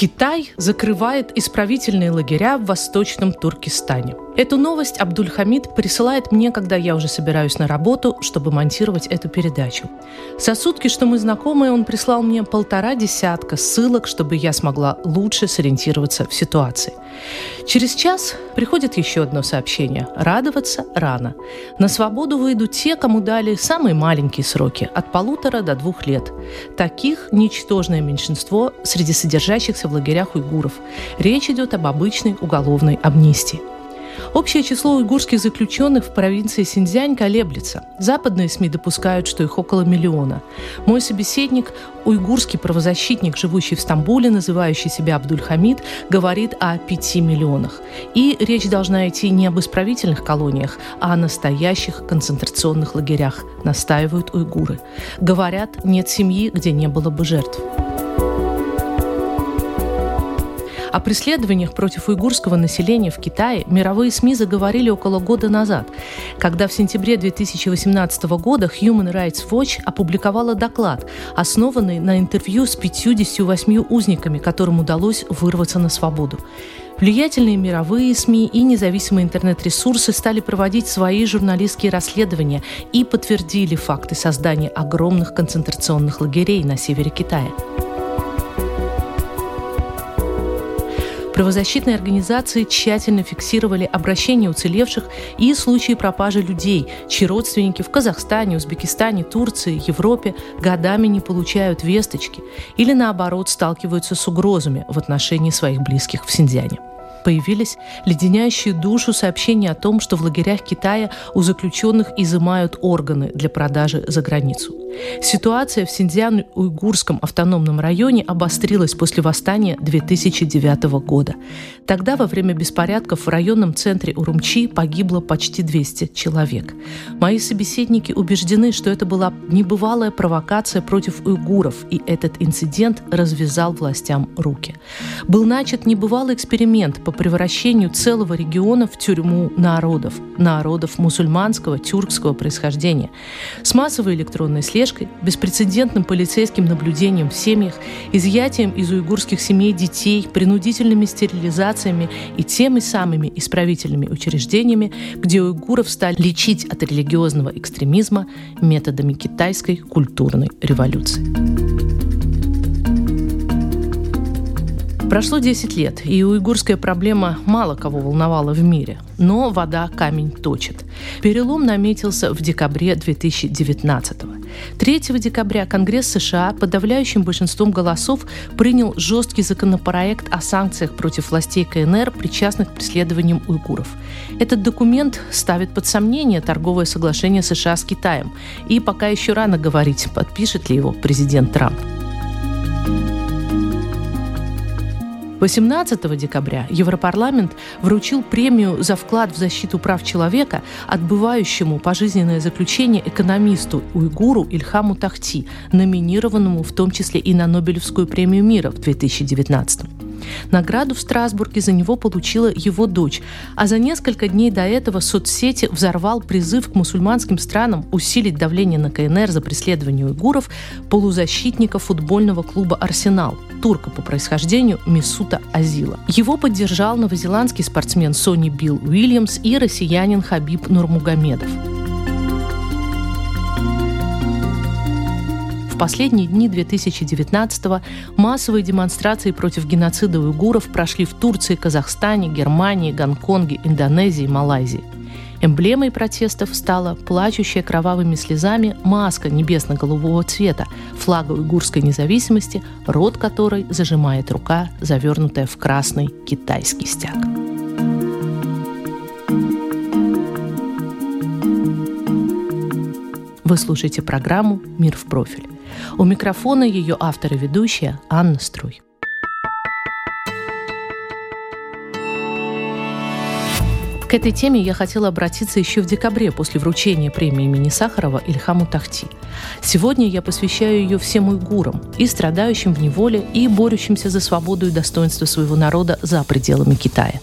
Китай закрывает исправительные лагеря в Восточном Туркестане. Эту новость Абдульхамид присылает мне, когда я уже собираюсь на работу, чтобы монтировать эту передачу. За сутки, что мы знакомы, он прислал мне полтора десятка ссылок, чтобы я смогла лучше сориентироваться в ситуации. Через час приходит еще одно сообщение. Радоваться рано. На свободу выйдут те, кому дали самые маленькие сроки, от полутора до двух лет. Таких ничтожное меньшинство среди содержащихся в лагерях уйгуров. Речь идет об обычной уголовной амнистии. Общее число уйгурских заключенных в провинции Синьцзянь колеблется. Западные СМИ допускают, что их около миллиона. Мой собеседник, уйгурский правозащитник, живущий в Стамбуле, называющий себя Абдульхамид, говорит о пяти миллионах. И речь должна идти не об исправительных колониях, а о настоящих концентрационных лагерях, настаивают уйгуры. Говорят, нет семьи, где не было бы жертв. О преследованиях против уйгурского населения в Китае мировые СМИ заговорили около года назад, когда в сентябре 2018 года Human Rights Watch опубликовала доклад, основанный на интервью с 58 узниками, которым удалось вырваться на свободу. Влиятельные мировые СМИ и независимые интернет-ресурсы стали проводить свои журналистские расследования и подтвердили факты создания огромных концентрационных лагерей на севере Китая. Правозащитные организации тщательно фиксировали обращения уцелевших и случаи пропажи людей, чьи родственники в Казахстане, Узбекистане, Турции, Европе годами не получают весточки или, наоборот, сталкиваются с угрозами в отношении своих близких в Синьцзяне появились леденящие душу сообщения о том, что в лагерях Китая у заключенных изымают органы для продажи за границу. Ситуация в Синьцзян-Уйгурском автономном районе обострилась после восстания 2009 года. Тогда во время беспорядков в районном центре Урумчи погибло почти 200 человек. Мои собеседники убеждены, что это была небывалая провокация против уйгуров, и этот инцидент развязал властям руки. Был начат небывалый эксперимент по превращению целого региона в тюрьму народов, народов мусульманского, тюркского происхождения. С массовой электронной слежкой слежкой, беспрецедентным полицейским наблюдением в семьях, изъятием из уйгурских семей детей, принудительными стерилизациями и теми самыми исправительными учреждениями, где уйгуров стали лечить от религиозного экстремизма методами китайской культурной революции. Прошло 10 лет, и уйгурская проблема мало кого волновала в мире. Но вода камень точит. Перелом наметился в декабре 2019 -го. 3 декабря Конгресс США подавляющим большинством голосов принял жесткий законопроект о санкциях против властей КНР, причастных к преследованиям уйгуров. Этот документ ставит под сомнение торговое соглашение США с Китаем. И пока еще рано говорить, подпишет ли его президент Трамп. 18 декабря Европарламент вручил премию за вклад в защиту прав человека отбывающему пожизненное заключение экономисту уйгуру Ильхаму Тахти, номинированному в том числе и на Нобелевскую премию мира в 2019 Награду в Страсбурге за него получила его дочь, а за несколько дней до этого соцсети взорвал призыв к мусульманским странам усилить давление на КНР за преследование уйгуров полузащитника футбольного клуба «Арсенал», турка по происхождению Мисута Азила. Его поддержал новозеландский спортсмен Сони Билл Уильямс и россиянин Хабиб Нурмугамедов. последние дни 2019-го массовые демонстрации против геноцида уйгуров прошли в Турции, Казахстане, Германии, Гонконге, Индонезии, Малайзии. Эмблемой протестов стала плачущая кровавыми слезами маска небесно-голубого цвета, флаг уйгурской независимости, рот которой зажимает рука, завернутая в красный китайский стяг. Вы слушаете программу «Мир в профиль». У микрофона ее автор и ведущая Анна Струй. К этой теме я хотела обратиться еще в декабре после вручения премии имени Сахарова Ильхаму Тахти. Сегодня я посвящаю ее всем уйгурам, и страдающим в неволе, и борющимся за свободу и достоинство своего народа за пределами Китая.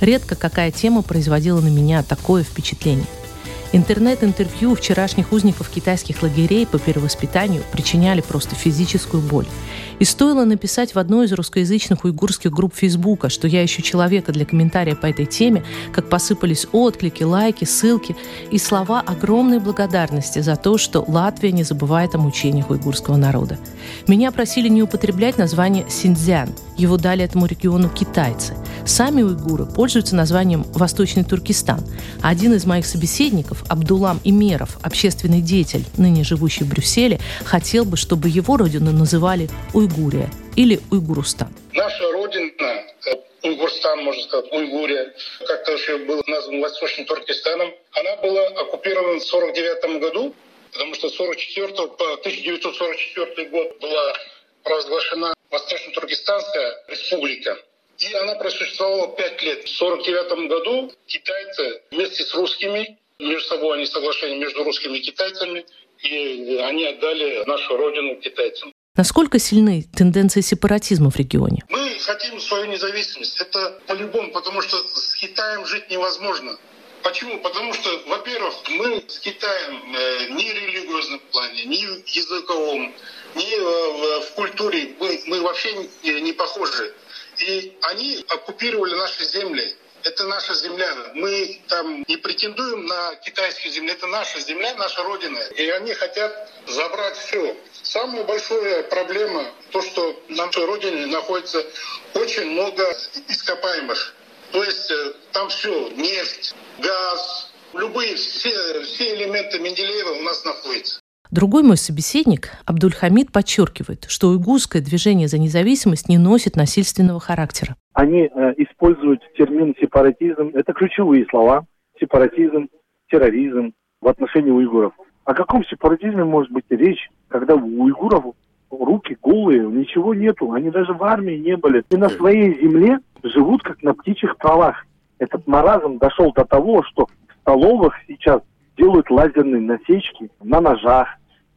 Редко какая тема производила на меня такое впечатление – Интернет-интервью вчерашних узников китайских лагерей по перевоспитанию причиняли просто физическую боль. И стоило написать в одной из русскоязычных уйгурских групп Фейсбука, что я ищу человека для комментария по этой теме, как посыпались отклики, лайки, ссылки и слова огромной благодарности за то, что Латвия не забывает о мучениях уйгурского народа. Меня просили не употреблять название Синьцзян. Его дали этому региону китайцы. Сами уйгуры пользуются названием Восточный Туркестан. Один из моих собеседников, Абдулам Имеров, общественный деятель, ныне живущий в Брюсселе, хотел бы, чтобы его родину называли Уйгурия или Уйгурустан. Наша родина э, Уйгурстан, можно сказать, Уйгурия, как-то еще был назван Восточным Туркестаном, она была оккупирована в 1949 году, потому что 44 по 1944 год была провозглашена Восточно-Туркестанская республика. И она просуществовала пять лет. В 1949 году китайцы вместе с русскими, между собой они соглашения между русскими и китайцами, и они отдали нашу родину китайцам. Насколько сильны тенденции сепаратизма в регионе? Мы хотим свою независимость. Это по-любому, потому что с Китаем жить невозможно. Почему? Потому что, во-первых, мы с Китаем э, ни в религиозном плане, ни в языковом, ни э, в культуре мы вообще не похожи. И они оккупировали наши земли. Это наша земля. Мы там не претендуем на китайские земли. Это наша земля, наша родина. И они хотят забрать все. Самая большая проблема то, что на нашей родине находится очень много ископаемых. То есть э, там все, нефть, газ, любые, все, все элементы Менделеева у нас находятся. Другой мой собеседник, Абдульхамид, подчеркивает, что уйгурское движение за независимость не носит насильственного характера. Они э, используют термин сепаратизм. Это ключевые слова. Сепаратизм, терроризм в отношении уйгуров. О каком сепаратизме может быть речь, когда у уйгуров руки голые, ничего нету. Они даже в армии не были. И на своей земле живут как на птичьих правах. Этот маразм дошел до того, что в столовых сейчас делают лазерные насечки на ножах,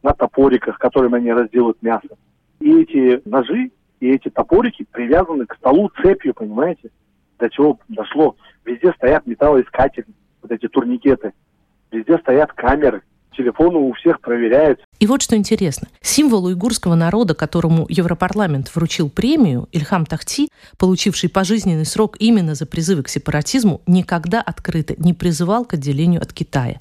на топориках, которыми они разделают мясо. И эти ножи, и эти топорики привязаны к столу цепью, понимаете? До чего дошло. Везде стоят металлоискатели, вот эти турникеты. Везде стоят камеры телефоны у всех проверяются. И вот что интересно. Символ уйгурского народа, которому Европарламент вручил премию, Ильхам Тахти, получивший пожизненный срок именно за призывы к сепаратизму, никогда открыто не призывал к отделению от Китая.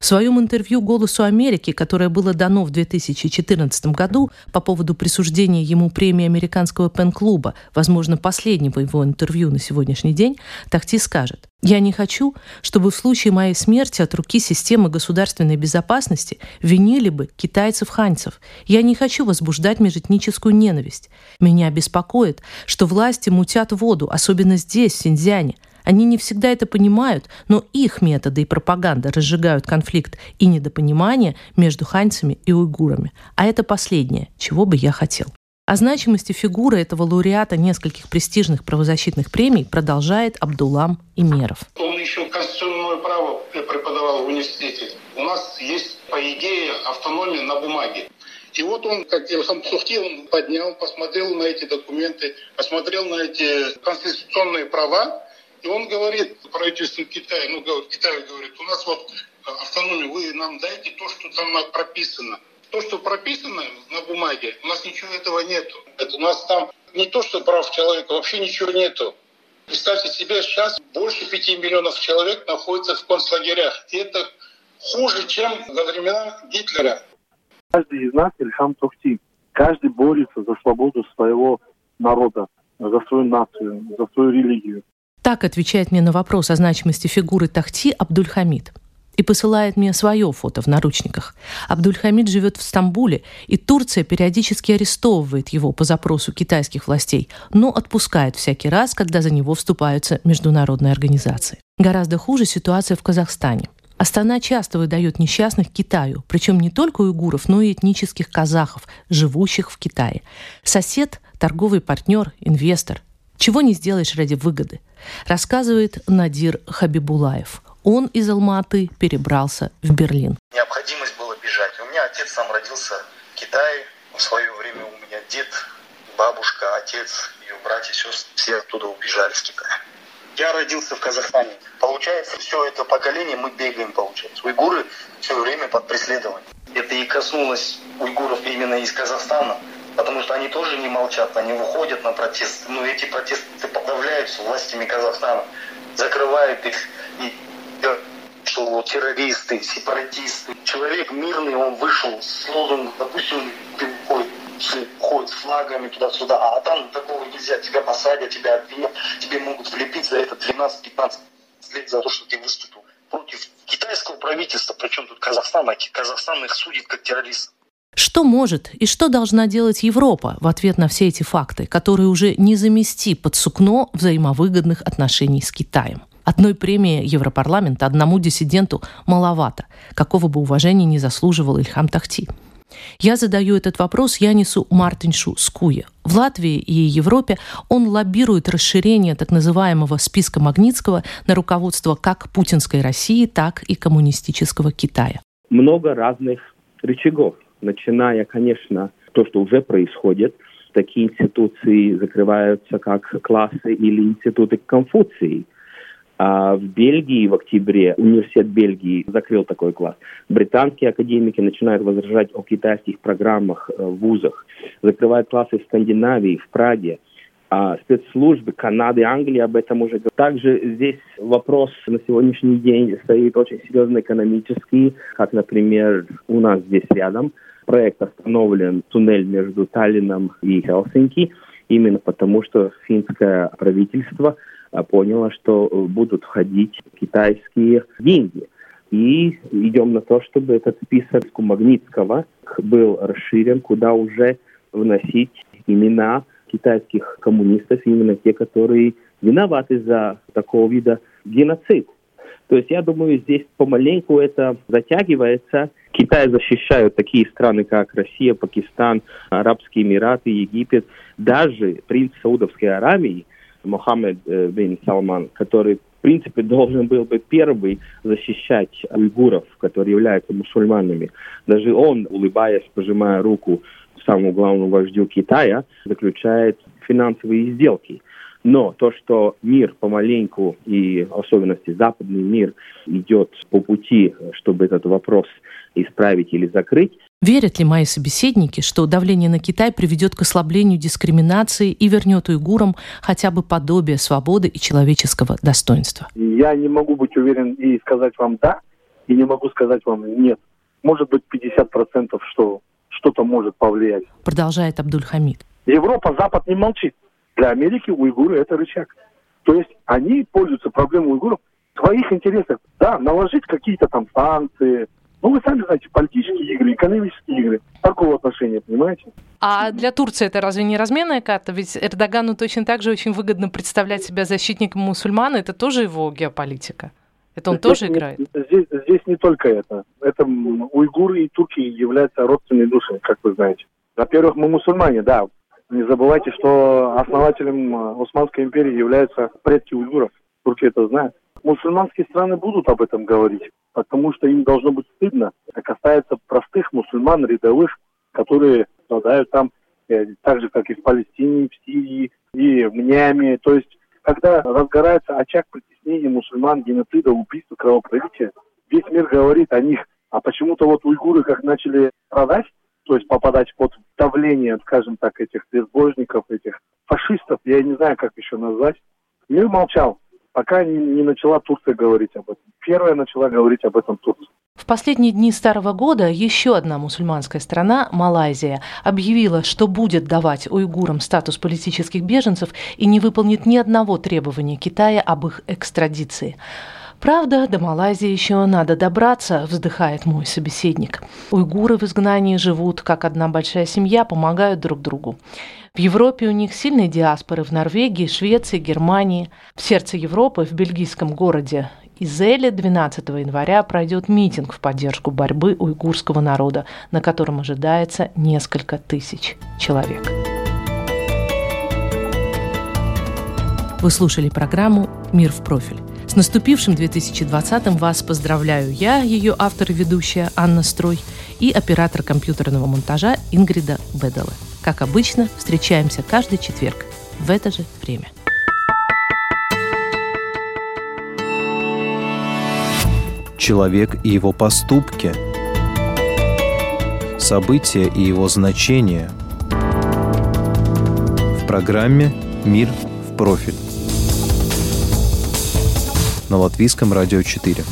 В своем интервью «Голосу Америки», которое было дано в 2014 году по поводу присуждения ему премии Американского пен-клуба, возможно, последнего его интервью на сегодняшний день, Тахти скажет, «Я не хочу, чтобы в случае моей смерти от руки системы государственной безопасности винили бы китайцев-ханьцев. Я не хочу возбуждать межэтническую ненависть. Меня беспокоит, что власти мутят воду, особенно здесь, в Синьцзяне – они не всегда это понимают, но их методы и пропаганда разжигают конфликт и недопонимание между ханьцами и уйгурами. А это последнее, чего бы я хотел. О значимости фигуры этого лауреата нескольких престижных правозащитных премий продолжает Абдулам Имеров. Он еще конституционное право преподавал в университете. У нас есть, по идее, автономия на бумаге. И вот он, как Ильхам Сухти, он поднял, посмотрел на эти документы, посмотрел на эти конституционные права и он говорит правительству Китая, ну, Китай говорит, у нас вот э, автономия, вы нам дайте то, что там прописано. То, что прописано на бумаге, у нас ничего этого нету. Это у нас там не то, что прав человека, вообще ничего нету. Представьте себе, сейчас больше пяти миллионов человек находятся в концлагерях. И это хуже, чем во времена Гитлера. Каждый из нас Ильхам Тухти. Каждый борется за свободу своего народа, за свою нацию, за свою религию. Так отвечает мне на вопрос о значимости фигуры Тахти Абдульхамид и посылает мне свое фото в наручниках. Абдульхамид живет в Стамбуле, и Турция периодически арестовывает его по запросу китайских властей, но отпускает всякий раз, когда за него вступаются международные организации. Гораздо хуже ситуация в Казахстане. Астана часто выдает несчастных Китаю, причем не только уйгуров, но и этнических казахов, живущих в Китае. Сосед, торговый партнер, инвестор. Чего не сделаешь ради выгоды, рассказывает Надир Хабибулаев. Он из Алматы перебрался в Берлин. Необходимость было бежать. У меня отец сам родился в Китае. В свое время у меня дед, бабушка, отец, ее братья, сестры, все оттуда убежали с Китая. Я родился в Казахстане. Получается, все это поколение мы бегаем, получается. Уйгуры все время под преследованием. Это и коснулось уйгуров именно из Казахстана, потому что они тоже не молчат, они выходят на протесты. Но эти протесты подавляются властями Казахстана, закрывают их и террористы, сепаратисты. Человек мирный, он вышел с лозунгом, допустим, ходит, ходит с флагами туда-сюда, а там такого нельзя, тебя посадят, тебя обвинят, тебе могут влепить за это 12-15 лет за то, что ты выступил против китайского правительства, причем тут Казахстан, а Казахстан их судит как террористов. Что может и что должна делать Европа в ответ на все эти факты, которые уже не замести под сукно взаимовыгодных отношений с Китаем? Одной премии Европарламента одному диссиденту маловато, какого бы уважения не заслуживал Ильхам Тахти. Я задаю этот вопрос Янису Мартиншу Скуе. В Латвии и Европе он лоббирует расширение так называемого списка Магнитского на руководство как путинской России, так и коммунистического Китая. Много разных рычагов, начиная, конечно, то, что уже происходит. Такие институции закрываются, как классы или институты Конфуции – а в Бельгии в октябре университет Бельгии закрыл такой класс. Британские академики начинают возражать о китайских программах э, в вузах. Закрывают классы в Скандинавии, в Праге. А спецслужбы Канады Англии об этом уже говорят. Также здесь вопрос на сегодняшний день стоит очень серьезно экономический, как, например, у нас здесь рядом проект остановлен туннель между Таллином и Хелсинки, именно потому что финское правительство поняла, что э, будут входить китайские деньги. И идем на то, чтобы этот список Магнитского был расширен, куда уже вносить имена китайских коммунистов, именно те, которые виноваты за такого вида геноцид. То есть я думаю, здесь помаленьку это затягивается. Китай защищают такие страны, как Россия, Пакистан, Арабские Эмираты, Египет. Даже принц Саудовской Аравии – Мохаммед э, бин Салман, который, в принципе, должен был бы первый защищать уйгуров, которые являются мусульманами. Даже он, улыбаясь, пожимая руку самому главному вождю Китая, заключает финансовые сделки. Но то, что мир помаленьку, и в особенности западный мир, идет по пути, чтобы этот вопрос исправить или закрыть, Верят ли мои собеседники, что давление на Китай приведет к ослаблению дискриминации и вернет уйгурам хотя бы подобие свободы и человеческого достоинства? Я не могу быть уверен и сказать вам «да», и не могу сказать вам «нет». Может быть, 50% что что-то может повлиять. Продолжает Абдуль-Хамид. Европа, Запад не молчит. Для Америки уйгуры – это рычаг. То есть они пользуются проблемой уйгуров в своих интересах. Да, наложить какие-то там санкции, ну, вы сами знаете, политические игры, экономические игры. Такого отношения, понимаете? А для Турции это разве не разменная карта? Ведь Эрдогану точно так же очень выгодно представлять себя защитником мусульман. Это тоже его геополитика. Это он здесь тоже не, играет? Здесь, здесь не только это. Это уйгуры и турки являются родственными душами, как вы знаете. Во-первых, мы мусульмане, да. Не забывайте, что основателем э, Османской империи являются предки уйгуров. Турки это знают. Мусульманские страны будут об этом говорить, потому что им должно быть стыдно, как касается простых мусульман рядовых, которые страдают там, э, так же, как и в Палестине, в Сирии и в Ниаме. То есть, когда разгорается очаг притеснения мусульман, геноцида, убийства, кровопролития, весь мир говорит о них. А почему-то вот уйгуры как начали страдать, то есть попадать под давление, скажем так, этих безбожников, этих фашистов, я не знаю, как еще назвать, мир молчал пока не, не начала Турция говорить об этом. Первая начала говорить об этом Турция. В последние дни Старого года еще одна мусульманская страна, Малайзия, объявила, что будет давать уйгурам статус политических беженцев и не выполнит ни одного требования Китая об их экстрадиции. Правда, до Малайзии еще надо добраться, вздыхает мой собеседник. Уйгуры в изгнании живут, как одна большая семья, помогают друг другу. В Европе у них сильные диаспоры в Норвегии, Швеции, Германии. В сердце Европы, в бельгийском городе Изеле 12 января пройдет митинг в поддержку борьбы уйгурского народа, на котором ожидается несколько тысяч человек. Вы слушали программу «Мир в профиль». С наступившим 2020-м вас поздравляю я, ее автор и ведущая Анна Строй, и оператор компьютерного монтажа Ингрида Бедала. Как обычно, встречаемся каждый четверг в это же время. Человек и его поступки. События и его значения. В программе «Мир в профиль» на Латвийском радио 4.